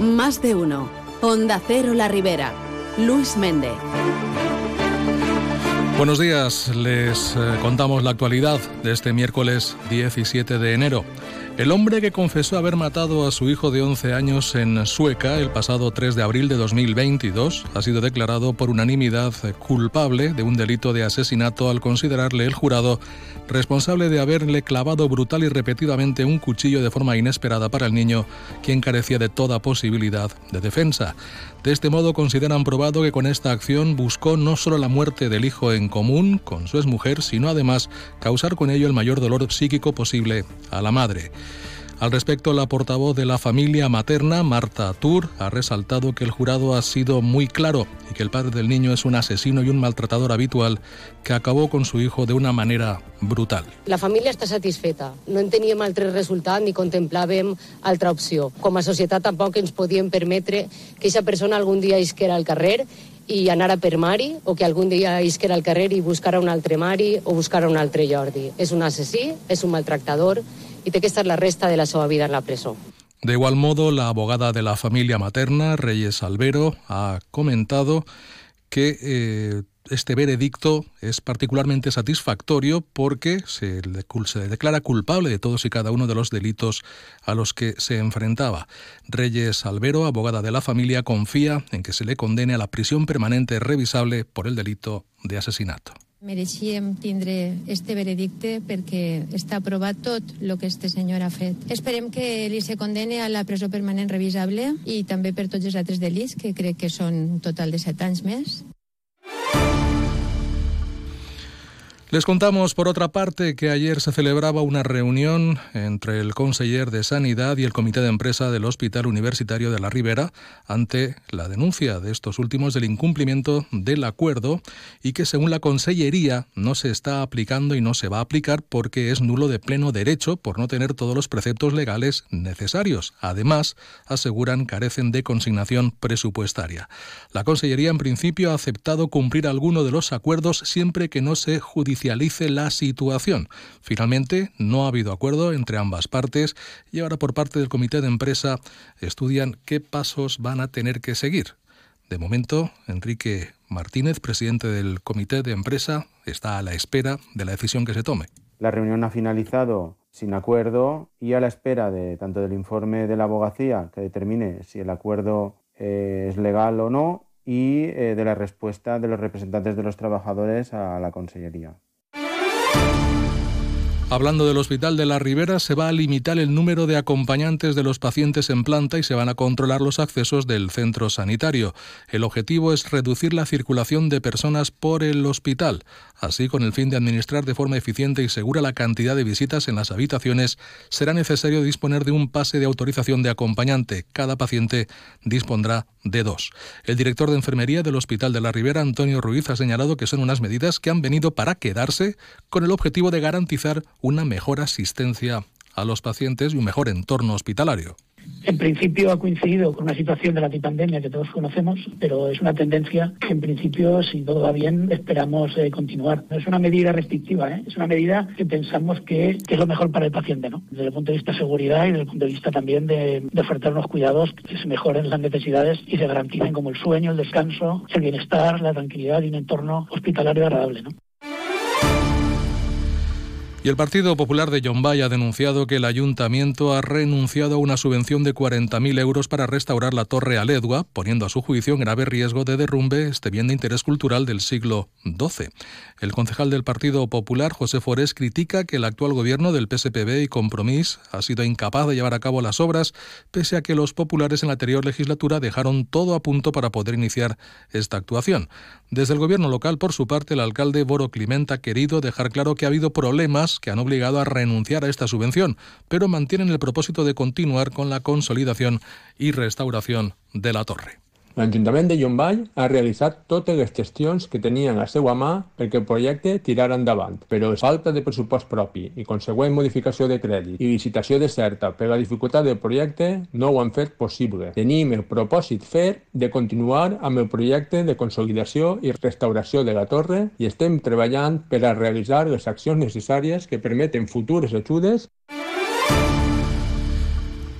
Más de uno. Onda Cero La Ribera. Luis Méndez. Buenos días, les eh, contamos la actualidad de este miércoles 17 de enero. El hombre que confesó haber matado a su hijo de 11 años en Sueca el pasado 3 de abril de 2022 ha sido declarado por unanimidad culpable de un delito de asesinato al considerarle el jurado responsable de haberle clavado brutal y repetidamente un cuchillo de forma inesperada para el niño, quien carecía de toda posibilidad de defensa. De este modo consideran probado que con esta acción buscó no solo la muerte del hijo en común con su exmujer, sino además causar con ello el mayor dolor psíquico posible a la madre. Al respecto, la portavoz de la familia materna, Marta Tur, ha resaltado que el jurado ha sido muy claro y que el padre del niño es un asesino y un maltratador habitual que acabó con su hijo de una manera brutal. La família està satisfeta. No en teníem altre resultat ni contemplàvem altra opció. Com a societat tampoc ens podíem que aquesta persona algun dia isquera al carrer i anar a per Mari o que algun dia isquera al carrer i buscara un altre Mari o buscara un altre Jordi. És un assassí, és un maltractador y té que estar la resta de la seva en la presó. De igual modo, la abogada de la familia materna, Reyes Albero, ha comentado que eh, este veredicto es particularmente satisfactorio porque se le, se declara culpable de todos y cada uno de los delitos a los que se enfrentaba. Reyes Albero, abogada de la familia, confía en que se le condene a la prisión permanente revisable por el delito de asesinato. Mereixíem tindre este veredicte perquè està aprovat tot el que este senyor ha fet. Esperem que li se condene a la presó permanent revisable i també per tots els altres delits, que crec que són un total de set anys més. Les contamos, por otra parte, que ayer se celebraba una reunión entre el conseller de Sanidad y el comité de empresa del Hospital Universitario de la Ribera ante la denuncia de estos últimos del incumplimiento del acuerdo y que, según la consellería, no se está aplicando y no se va a aplicar porque es nulo de pleno derecho por no tener todos los preceptos legales necesarios. Además, aseguran carecen de consignación presupuestaria. La consellería, en principio, ha aceptado cumplir alguno de los acuerdos siempre que no se judicialice la situación. Finalmente, no ha habido acuerdo entre ambas partes y ahora por parte del comité de empresa estudian qué pasos van a tener que seguir. De momento, Enrique Martínez, presidente del comité de empresa, está a la espera de la decisión que se tome. La reunión ha finalizado sin acuerdo y a la espera de tanto del informe de la abogacía que determine si el acuerdo eh, es legal o no y eh, de la respuesta de los representantes de los trabajadores a la Consellería. Hablando del Hospital de la Ribera, se va a limitar el número de acompañantes de los pacientes en planta y se van a controlar los accesos del centro sanitario. El objetivo es reducir la circulación de personas por el hospital. Así, con el fin de administrar de forma eficiente y segura la cantidad de visitas en las habitaciones, será necesario disponer de un pase de autorización de acompañante. Cada paciente dispondrá de dos. El director de enfermería del Hospital de la Ribera, Antonio Ruiz, ha señalado que son unas medidas que han venido para quedarse con el objetivo de garantizar una mejor asistencia a los pacientes y un mejor entorno hospitalario. En principio ha coincidido con una situación de la antipandemia que todos conocemos, pero es una tendencia que en principio, si todo va bien, esperamos eh, continuar. No es una medida restrictiva, ¿eh? es una medida que pensamos que, es lo mejor para el paciente, ¿no? desde el punto de vista de seguridad y desde el punto de vista también de, de ofertar unos cuidados que se mejoren las necesidades y se garanticen como el sueño, el descanso, el bienestar, la tranquilidad y un entorno hospitalario agradable. ¿no? Y el Partido Popular de Yombay ha denunciado que el ayuntamiento ha renunciado a una subvención de 40.000 euros para restaurar la Torre Aledua, poniendo a su juicio en grave riesgo de derrumbe este bien de interés cultural del siglo XII. El concejal del Partido Popular, José Forés, critica que el actual gobierno del PSPB y Compromís ha sido incapaz de llevar a cabo las obras, pese a que los populares en la anterior legislatura dejaron todo a punto para poder iniciar esta actuación. Desde el gobierno local, por su parte, el alcalde Boro Clement ha querido dejar claro que ha habido problemas que han obligado a renunciar a esta subvención, pero mantienen el propósito de continuar con la consolidación y restauración de la torre. L'Ajuntament de Llombai ha realitzat totes les gestions que tenien a seva mà perquè el projecte tirara endavant, però falta de pressupost propi i consegüent modificació de crèdit i licitació de certa per la dificultat del projecte no ho han fet possible. Tenim el propòsit fer de continuar amb el projecte de consolidació i restauració de la torre i estem treballant per a realitzar les accions necessàries que permeten futures ajudes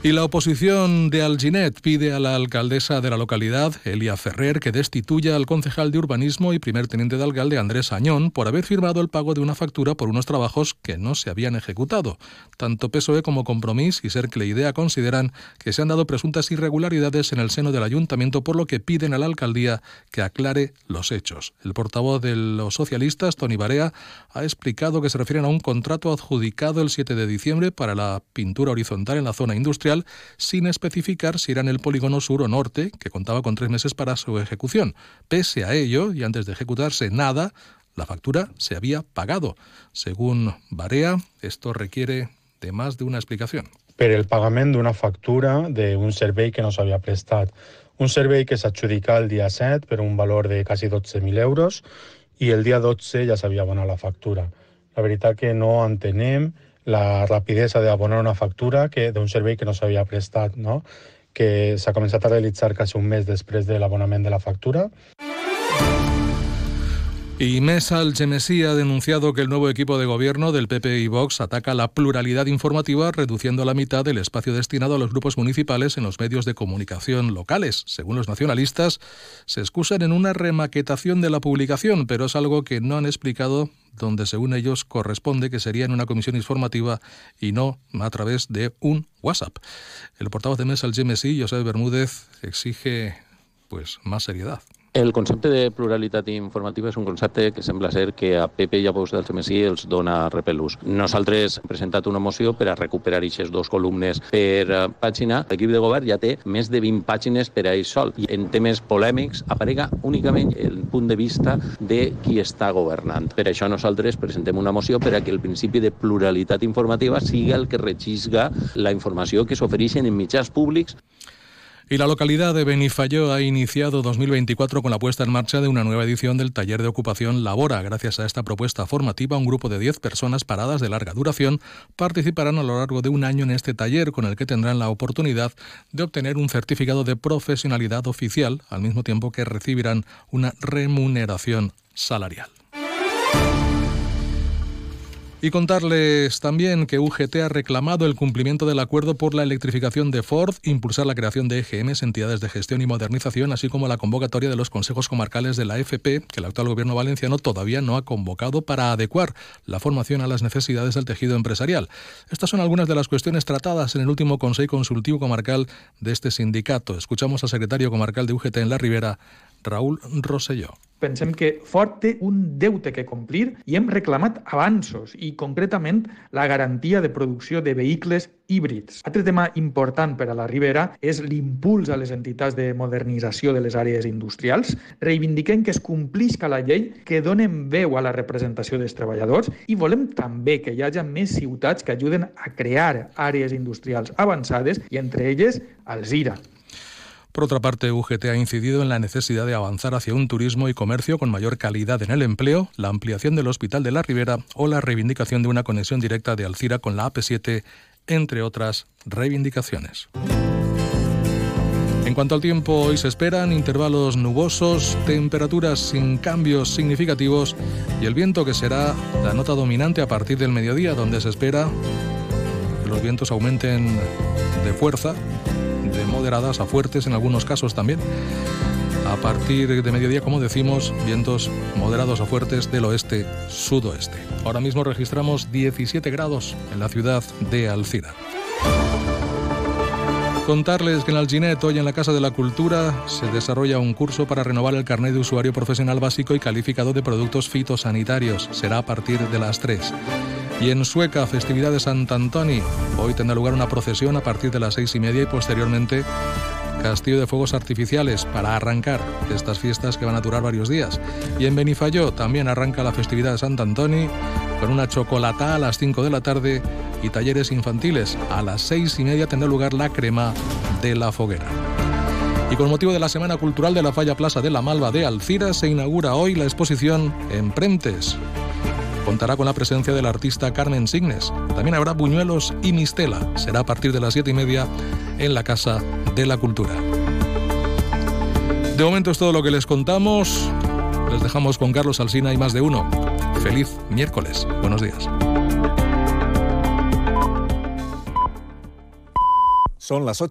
Y la oposición de Alginet pide a la alcaldesa de la localidad, Elia Ferrer, que destituya al concejal de urbanismo y primer teniente de alcalde Andrés Añón por haber firmado el pago de una factura por unos trabajos que no se habían ejecutado. Tanto PSOE como Compromís y Sercle Idea consideran que se han dado presuntas irregularidades en el seno del ayuntamiento, por lo que piden a la alcaldía que aclare los hechos. El portavoz de los socialistas, Tony Barea, ha explicado que se refieren a un contrato adjudicado el 7 de diciembre para la pintura horizontal en la zona industrial sin especificar si era en el polígono sur o norte, que contaba con tres meses para su ejecución. Pese a ello, y antes de ejecutarse nada, la factura se había pagado. Según Barea, esto requiere de más de una explicación. Per el pagament d'una factura d'un servei que no s'havia prestat. Un servei que s'adjudica el dia 7 per un valor de quasi 12.000 euros i el dia 12 ja s'havia abonat la factura. La veritat que no entenem la rapidesa d'abonar una factura que d'un servei que no s'havia prestat, no? que s'ha començat a realitzar quasi un mes després de l'abonament de la factura. Y Mesa Algemesí ha denunciado que el nuevo equipo de gobierno del PP y Vox ataca la pluralidad informativa reduciendo a la mitad el espacio destinado a los grupos municipales en los medios de comunicación locales. Según los nacionalistas, se excusan en una remaquetación de la publicación, pero es algo que no han explicado donde según ellos corresponde que sería en una comisión informativa y no a través de un WhatsApp. El portavoz de Mesa Algemesí, José Bermúdez, exige pues más seriedad. El concepte de pluralitat informativa és un concepte que sembla ser que a PP i a Vox del CMSI els dona repelús. Nosaltres hem presentat una moció per a recuperar aquestes dues columnes per eh, pàgina. L'equip de govern ja té més de 20 pàgines per a ell sol. I en temes polèmics aparega únicament el punt de vista de qui està governant. Per això nosaltres presentem una moció per a que el principi de pluralitat informativa sigui el que regisga la informació que s'ofereixen en mitjans públics Y la localidad de Benifayó ha iniciado 2024 con la puesta en marcha de una nueva edición del taller de ocupación Labora. Gracias a esta propuesta formativa, un grupo de 10 personas paradas de larga duración participarán a lo largo de un año en este taller con el que tendrán la oportunidad de obtener un certificado de profesionalidad oficial, al mismo tiempo que recibirán una remuneración salarial. Y contarles también que UGT ha reclamado el cumplimiento del acuerdo por la electrificación de Ford, impulsar la creación de EGMs, entidades de gestión y modernización, así como la convocatoria de los consejos comarcales de la FP, que el actual gobierno valenciano todavía no ha convocado para adecuar la formación a las necesidades del tejido empresarial. Estas son algunas de las cuestiones tratadas en el último Consejo Consultivo Comarcal de este sindicato. Escuchamos al secretario comarcal de UGT en La Ribera, Raúl Rosselló. Pensem que Ford té un deute que complir i hem reclamat avanços i concretament la garantia de producció de vehicles híbrids. Altre tema important per a la Ribera és l'impuls a les entitats de modernització de les àrees industrials. Reivindiquem que es complisca la llei que donen veu a la representació dels treballadors i volem també que hi hagi més ciutats que ajuden a crear àrees industrials avançades i entre elles Alzira. Por otra parte, UGT ha incidido en la necesidad de avanzar hacia un turismo y comercio con mayor calidad en el empleo, la ampliación del Hospital de la Ribera o la reivindicación de una conexión directa de Alcira con la AP7, entre otras reivindicaciones. En cuanto al tiempo, hoy se esperan intervalos nubosos, temperaturas sin cambios significativos y el viento que será la nota dominante a partir del mediodía, donde se espera que los vientos aumenten de fuerza de moderadas a fuertes en algunos casos también. A partir de mediodía, como decimos, vientos moderados a fuertes del oeste-sudoeste. Ahora mismo registramos 17 grados en la ciudad de Alcira. Contarles que en Alginet, hoy en la Casa de la Cultura, se desarrolla un curso para renovar el carnet de usuario profesional básico y calificado de productos fitosanitarios. Será a partir de las 3. Y en Sueca, festividad de Sant Antoni. Hoy tendrá lugar una procesión a partir de las seis y media y posteriormente castillo de fuegos artificiales para arrancar estas fiestas que van a durar varios días. Y en Benifayó también arranca la festividad de Sant Antoni con una chocolata a las 5 de la tarde y talleres infantiles. A las seis y media tendrá lugar la crema de la foguera. Y con motivo de la Semana Cultural de la Falla Plaza de la Malva de Alcira se inaugura hoy la exposición Emprentes, contará con la presencia del artista Carmen Signes. También habrá buñuelos y mistela. Será a partir de las siete y media en la Casa de la Cultura. De momento es todo lo que les contamos. Les dejamos con Carlos Alsina y más de uno. Feliz miércoles. Buenos días. Son las 8.